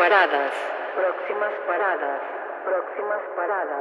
Paradas. Próximas paradas. Próximas paradas.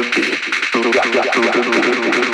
Thank you.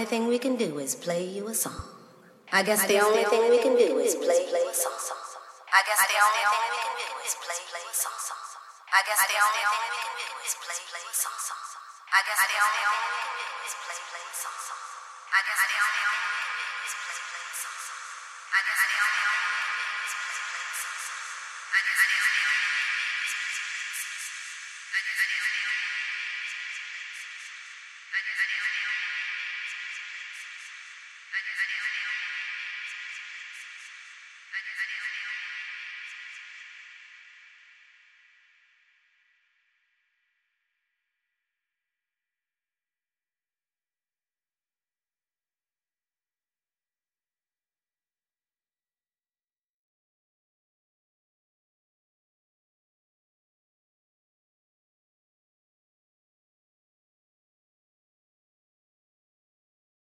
only thing we can do is play you a song. I guess the only thing we can do is play you a song. I guess the only thing we can do is play you a song. I guess the only thing we can do is play you a song. I guess the only thing we can do is play you a song. I guess the only thing we can do is play you a song. I guess the only